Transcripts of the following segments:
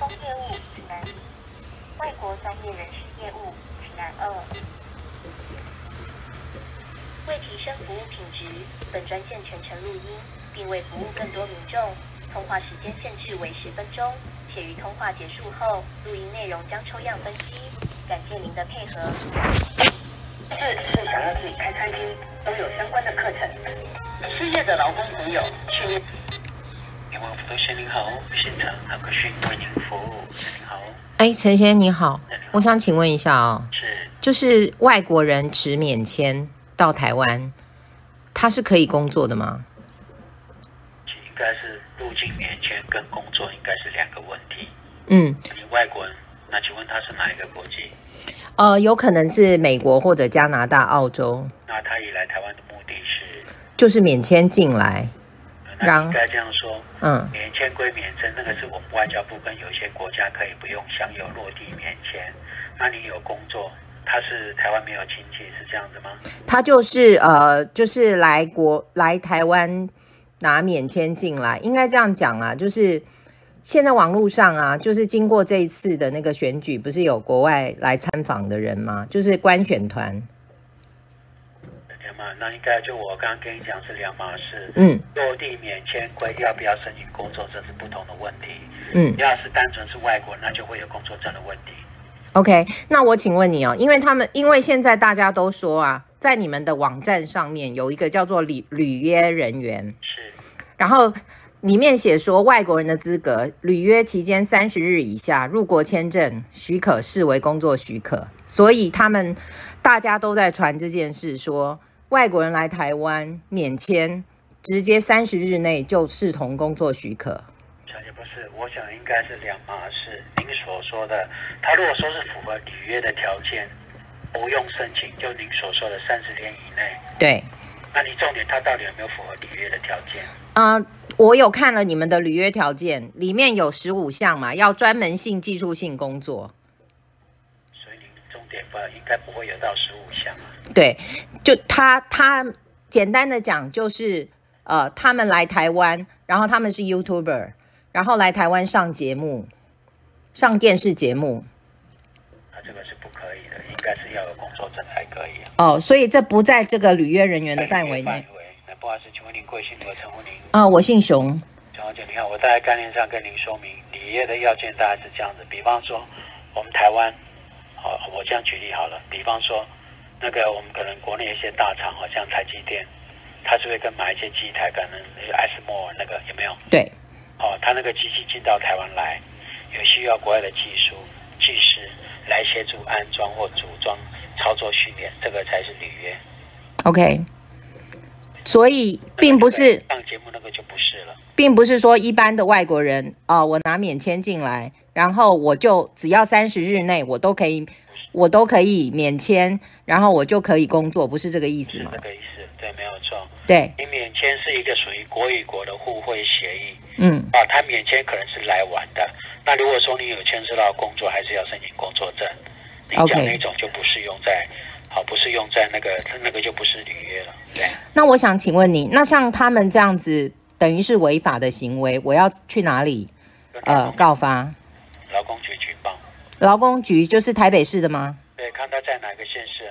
风业务指南一，外国专业人士业务指南二。为提升服务品质，本专线全程录音，并为服务更多民众，通话时间限制为十分钟，且于通话结束后，录音内容将抽样分析。感谢您的配合。四是想要自己开餐厅，都有相关的课程。失业的劳工朋友，去先您好，现场何可勋为您服务，您好。哎，陈先生你好，我想请问一下哦，是就是外国人持免签到台湾，他是可以工作的吗？应该是入境免签跟工作应该是两个问题。嗯，你外国人，那请问他是哪一个国籍？呃，有可能是美国或者加拿大、澳洲，那他以来台湾的目的是？就是免签进来。那 应该这样说，嗯，免签归免签，那个是我们外交部跟有一些国家可以不用享有落地免签。那你有工作，他是台湾没有亲戚，是这样子吗？他就是呃，就是来国来台湾拿免签进来，应该这样讲啊，就是现在网络上啊，就是经过这一次的那个选举，不是有国外来参访的人吗？就是官选团。那应该就我刚刚跟你讲是两码事。嗯，落地免签规定要不要申请工作，这是不同的问题。嗯，要是单纯是外国，那就会有工作证的问题。OK，那我请问你哦，因为他们因为现在大家都说啊，在你们的网站上面有一个叫做履履约人员，是，然后里面写说外国人的资格，履约期间三十日以下入国签证许可视为工作许可，所以他们大家都在传这件事说。外国人来台湾免签，直接三十日内就视同工作许可。小姐不是，我想应该是两码事。您所说的，他如果说是符合履约的条件，不用申请，就您所说的三十天以内。对。那你重点，他到底有没有符合履约的条件？啊，我有看了你们的履约条件，里面有十五项嘛，要专门性、技术性工作。所以您重点吧，应该不会有到十五项。对，就他他简单的讲就是，呃，他们来台湾，然后他们是 YouTuber，然后来台湾上节目，上电视节目。那这个是不可以的，应该是要有工作证才可以。哦，所以这不在这个履约人员的范围内。那不好意思，请问您贵姓？我称呼您。啊，我姓熊。熊小姐，你好，我在概念上跟您说明，履约的要件大概是这样子。比方说，我们台湾，好，我这样举例好了。比方说。那个我们可能国内一些大厂，好像台积电，他是会跟买一些机台，可能艾斯摩那个有没有？对。哦，他那个机器进到台湾来，有需要国外的技术技师来协助安装或组装、操作训练，这个才是履约。OK。所以并不是上节目那个就不是了，并不是说一般的外国人哦，我拿免签进来，然后我就只要三十日内我都可以。我都可以免签，然后我就可以工作，不是这个意思吗？这个意思，对，没有错。对，你免签是一个属于国与国的互惠协议。嗯。啊，他免签可能是来玩的。那如果说你有牵涉到工作，还是要申请工作证。OK。那种就不是用在，好，不是用在那个，那个就不是履约了。对。那我想请问你，那像他们这样子，等于是违法的行为，我要去哪里？呃，告发。劳工。劳工局就是台北市的吗？对，看他在哪个县市。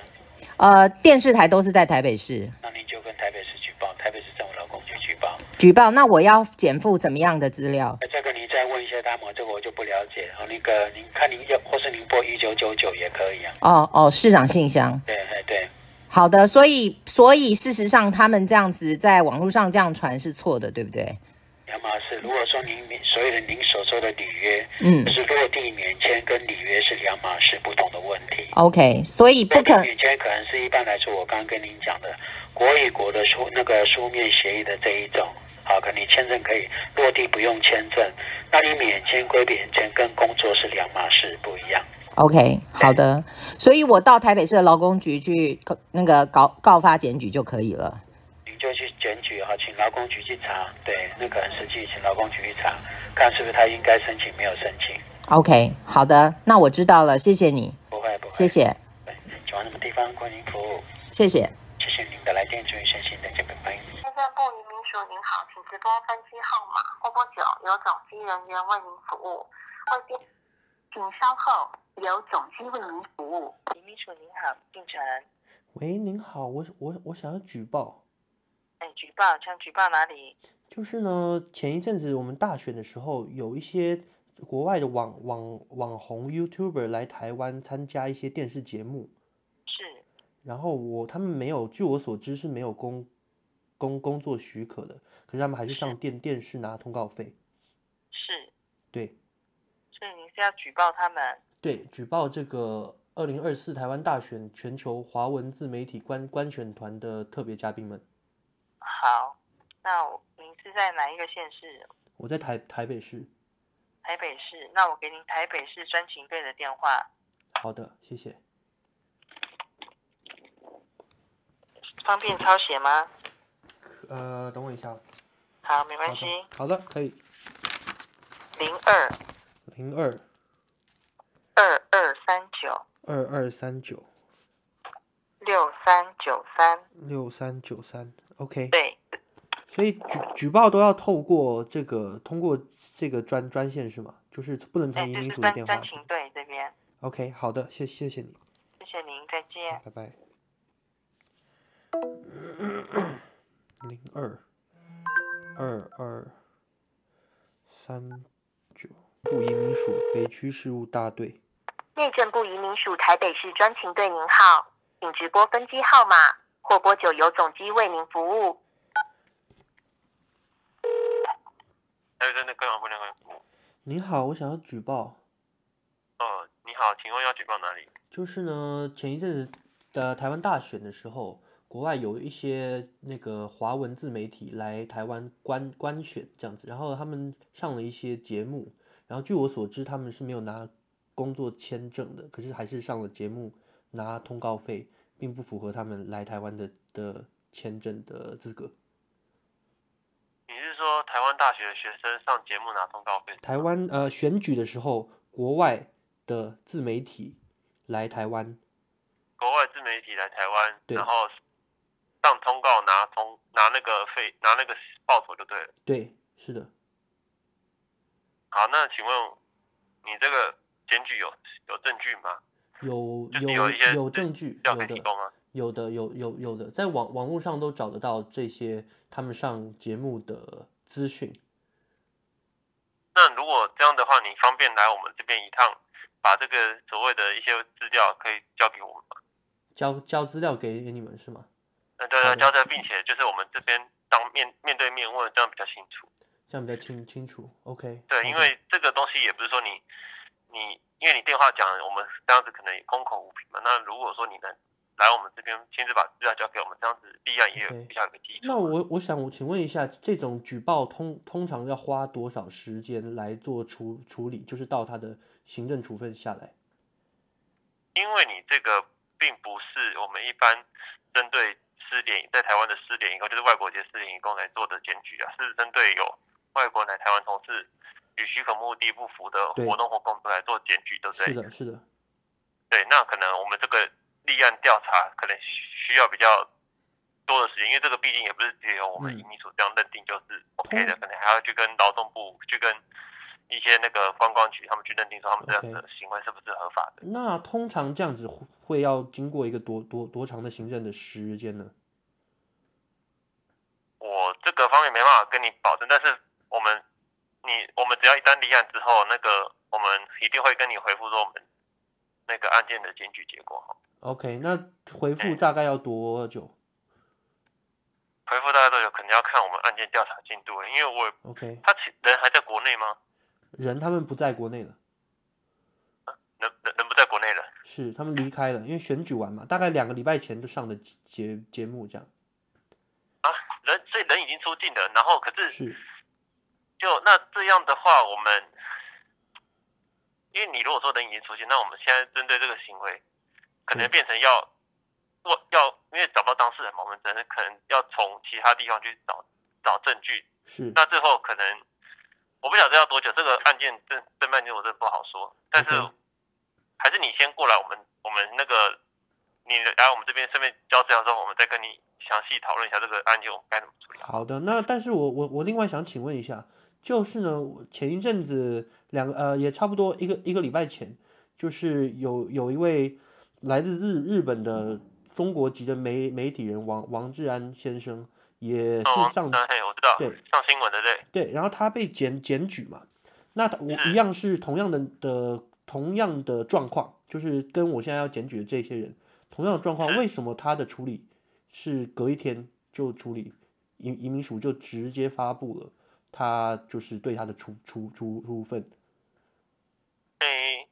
呃，电视台都是在台北市。那您就跟台北市举报，台北市政府劳工局举报。举报，那我要减负怎么样的资料？这个您再问一下他们，这个我就不了解。哦，那个您看您要，或是您拨一九九九也可以啊。哦哦，市长信箱。对对对。好的，所以所以事实上，他们这样子在网络上这样传是错的，对不对？两码事。如果说您所有的您所说的履约，嗯，就是落地免签跟履约是两码事不同的问题。OK，所以不可免签可能是一般来说，我刚刚跟您讲的国与国的书那个书面协议的这一种，好，可能签证可以落地不用签证。那你免签归免签，跟工作是两码事，不一样。OK，好的，所以我到台北市的劳工局去那个告告发检举就可以了。劳工局去查，对，那可能实际请劳工局去查，看是不是他应该申请没有申请。OK，好的，那我知道了，谢谢你。不会不会，谢谢。对，喜欢什么地方欢迎服务。谢谢。谢谢您的来电，祝您身心，再见，拜拜。内政部移民署您好，请直播分机号码或拨九，由总机人员为您服务。后电，请稍后，由总机为您服务。李秘书您好，进城。喂，您好，我我我想要举报，哎，举报，想举报哪里？就是呢，前一阵子我们大选的时候，有一些国外的网网网红 YouTuber 来台湾参加一些电视节目，是，然后我他们没有，据我所知是没有工工工作许可的，可是他们还是上电电视拿通告费，是，对。所以您是要举报他们？对，举报这个二零二四台湾大选全球华文自媒体官官选团的特别嘉宾们，好，那我您是在哪一个县市？我在台台北市，台北市。那我给您台北市专勤队的电话，好的，谢谢。方便抄写吗？呃，等我一下，好，没关系。，好的，可以，零二零二二二三九二二三九六三九三，六三九三，OK。对，所以举举报都要透过这个，通过这个专专线是吗？就是不能哎，从移民署的电话专专。勤队这边。OK，好的，谢谢谢你，谢谢您，再见。拜拜。零二二二三九部移民署北区事务大队，内政部移民署台北市专勤队，您好，请直拨分机号码或拨九由总机为您服务。您好，我想要举报，哦，你好，请问要举报哪里？就是呢，前一阵子的台湾大选的时候，国外有一些那个华文自媒体来台湾观观选这样子，然后他们上了一些节目，然后据我所知，他们是没有拿工作签证的，可是还是上了节目拿通告费，并不符合他们来台湾的的签证的资格。你是说台湾大学的学生上节目拿通告费？台湾呃选举的时候，国外的自媒体来台湾，国外自媒体来台湾，然后上通告拿通拿那个费拿那个报酬就对了。对，是的，好，那请问你这个检举有有证据吗？有就是有有有证据，有的？有的有有有的，在网网络上都找得到这些他们上节目的资讯。那如果这样的话，你方便来我们这边一趟，把这个所谓的一些资料可以交给我们吗？交交资料给给你们是吗？嗯对对，交的并且就是我们这边当面面对面问，这样比较清楚。这样比较清清楚。OK。对，因为这个东西也不是说你你，因为你电话讲，我们这样子可能也空口无凭嘛。那如果说你能来我们这边亲自把资料交给我们，这样子立案也有比较有个基础。那我我想我请问一下，这种举报通通常要花多少时间来做处处理？就是到他的行政处分下来。因为你这个并不是我们一般针对失联在台湾的失联移工，就是外国籍失联移工来做的检举啊，是针对有外国人来台湾同事与许可目的不符的活动或工作来做检举，对不对？是的，是的。对，那可能我们这个立案调查可能需要比较多的时间，因为这个毕竟也不是只有我们嗯移民署这样认定就是 OK 的，通可能还要去跟劳动部去跟一些那个观光局他们去认定说他们这样的行为是不是合法的。那通常这样子会会要经过一个多多多长的行政的时间呢？我这个方面没办法跟你保证，但是我们你我们只要一旦立案之后，那个我们一定会跟你回复说我们那个案件的检举结果哈。OK，那回复嗯大概要多久回复大概多久可能要看我们案件调查进度，因为我也？OK，他其人还在国内吗？人他们不在国内了，人人人不在国内了。是他们离开了，因为选举完嘛，大概两个礼拜前就上的节节目这样。啊，人所以人已经出境了，然后可是是就那这样的话，我们因为你如果说人已经出现，那我们现在针对这个行为，可能变成要我要因为找不到当事人嘛，我们只能可能要从其他地方去找找证据，是。那最后可能我不晓得要多久，这个案件侦侦办结果真的不好说，但是还是你先过来，我们我们那个你来我们这边顺便交资料之后，我们再跟你详细讨论一下这个案件我们该怎么处理。好的，那但是我我我另外想请问一下，就是呢，前一阵子两个呃也差不多一个一个礼拜前，就是有有一位来自日日本的中国籍的媒媒体人王王志安先生，也哦是上我知道，对上新闻的对，对，然后他被检检举嘛，那他我一样是同样的的同样的状况，就是跟我现在要检举的这些人同样的状况，为什么他的处理是隔一天就处理，移移民署就直接发布了他就是对他的处处处处分？诶，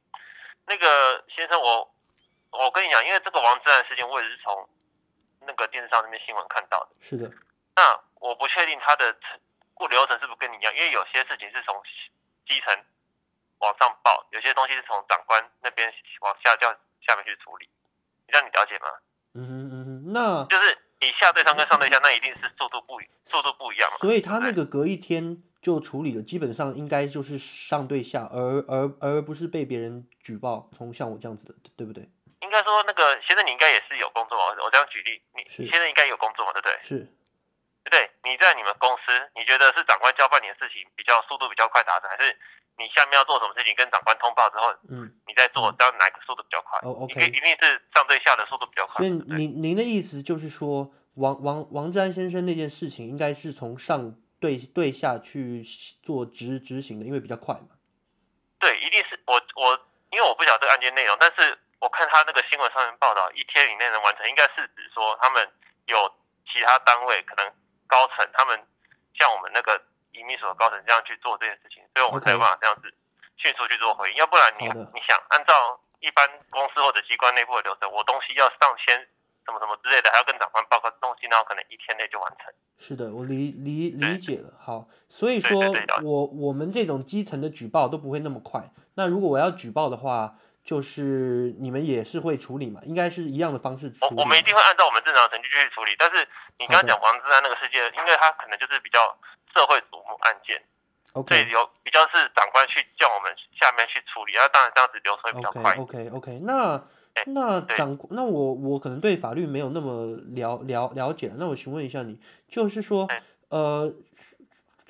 那个先生，我我跟你讲，因为这个王志安事件，我也是从那个电视上那边新闻看到的。是的，那我不确定他的程过流程是不是跟你一样，因为有些事情是从基层往上报，有些东西是从长官那边往下叫下面去处理。你这样你了解吗？嗯哼嗯哼，那就是你下对上跟上对下，那一定是速度不一速度不一样嘛。所以他那个隔一天就处理了，基本上应该就是上对下，而而而不是被别人举报，从像我这样子的，对不对？应该说那个先生你应该也是有工作嘛，我这样举例，你是你先生应该有工作嘛，对不对？是，对不对？你在你们公司，你觉得是长官交办你的事情比较速度比较快达成，还是你下面要做什么事情跟长官通报之后，嗯。你再做，这样哪个速度比较快？哦，OK 一定是上对下的速度比较快。所以您您的意思就是说，王王王志安先生那件事情应该是从上对对下去做执执行的，因为比较快嘛。对，一定是我我，因为我不晓得这个案件内容，但是我看他那个新闻上面报道，一天以内能完成，应该是指说他们有其他单位可能高层，他们像我们那个移民所的高层这样去做这件事情，所以我们才有办法这样子迅速去做回应，要不然你你想按照一般公司或者机关内部的流程，我东西要上签什么什么之类的，还要跟长官报告东西，然后可能一天内就完成。是的，我理理理解了。好，所以对说我我们这种基层的举报都不会那么快。那如果我要举报的话，就是你们也是会处理嘛？应该是一样的方式处理。我我们一定会按照我们正常的程序去处理，但是你刚刚讲黄志安那个事件，因为他可能就是比较社会瞩目案件，所 OK 以有比较是长官去叫我们下面去处理，然后当然这样子流程会比较快。OK OK，那哎那长那我我可能对法律没有那么了了了解，那我询问一下你，就是说哎，呃，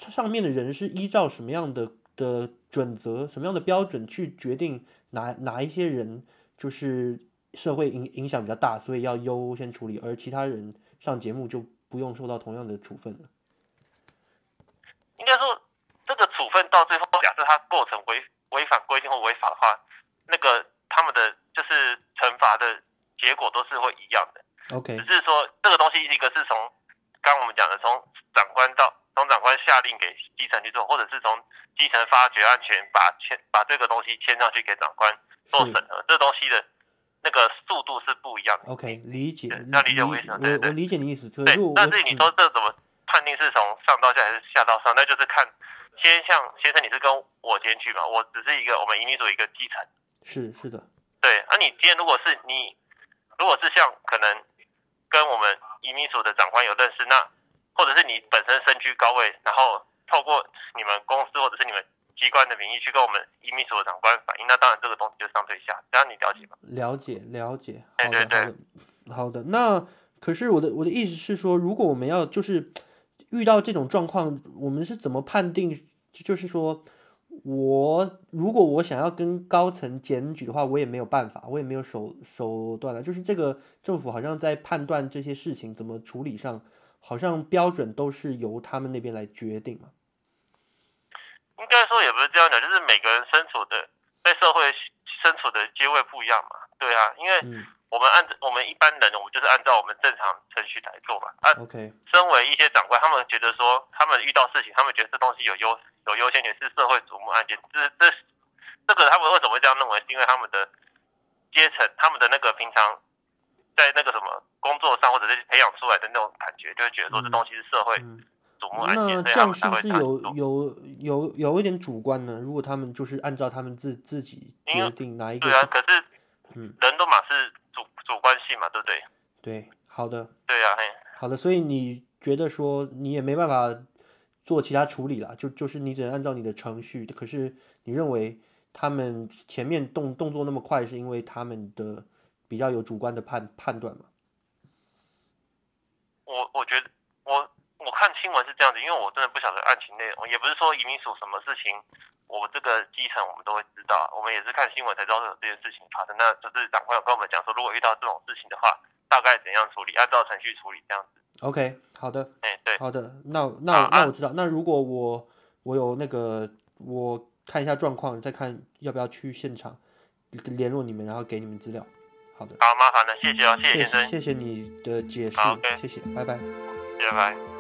上面的人是依照什么样的的准则、什么样的标准去决定哪哪一些人就是社会影影响比较大，所以要优先处理，而其他人上节目就不用受到同样的处分了。应该说这个处分到最后，假设他构成违违反规定或违法的话，那个他们的就是惩罚的结果都是会一样的。OK 只是说这个东西，一个是从刚刚我们讲的，从长官到从长官下令给基层去做，或者是从基层发掘案权，把签把这个东西签上去给长官做审核，这东西的那个速度是不一样的。OK，理解，对要理解我意思吗对对我我理解你意思，对，但是你嗯说这怎么判定是从上到下还是下到上？那就是看先像先生你是跟我先去嘛，我只是一个我们移民组一个基层。是是的。对，啊，你今天如果是你，如果是像可能跟我们移民署的长官有认识，那或者是你本身身居高位，然后透过你们公司或者是你们机关的名义去跟我们移民署的长官反映，那当然这个东西就上对下，这样你了解吗？了解了解，哎好的对好的好的。那可是我的我的意思是说，如果我们要就是遇到这种状况，我们是怎么判定？就是说我如果我想要跟高层检举的话，我也没有办法，我也没有手手段了。就是这个政府好像在判断这些事情怎么处理上，好像标准都是由他们那边来决定嘛。应该说也不是这样讲，就是每个人身处的在社会身处的阶位不一样嘛。对啊，因为嗯我们按我们一般人，我们就是按照我们正常程序来做嘛。啊，，OK，身为一些长官，他们觉得说，他们遇到事情，他们觉得这东西有优有优先权，是社会瞩目案件。这这这个他们为什么会这样认为？是因为他们的阶层，他们的那个平常在那个什么工作上，或者是培养出来的那种感觉，就会觉得说这东西是社会嗯。瞩目案件，那所以他们这样是不是有。有有有一点主观呢？如果他们就是按照他们自自己决定哪一个对啊，可是嗯人都嘛是主主观性嘛，对不对？对，好的对啊，嘿，好的，所以你觉得说你也没办法做其他处理了，就就是你只能按照你的程序。可是你认为他们前面动动作那么快，是因为他们的比较有主观的判判断嘛？我我觉得我我看新闻是这样子，因为我真的不晓得案情内容，也不是说移民署什么事情，我这个基层我们都会知道，我们也是看新闻才知道有这件事情发生。那就是长官有跟我们讲说，如果遇到这种事情的话，大概怎样处理，按照程序处理这样子。OK，好的，哎、对，好的，那那那我知道。那如果我我有那个，我看一下状况，再看要不要去现场联络你们，然后给你们资料。好的，好，麻烦了，谢谢哦，谢谢谢先生，谢谢你的解释谢谢，拜拜。拜拜。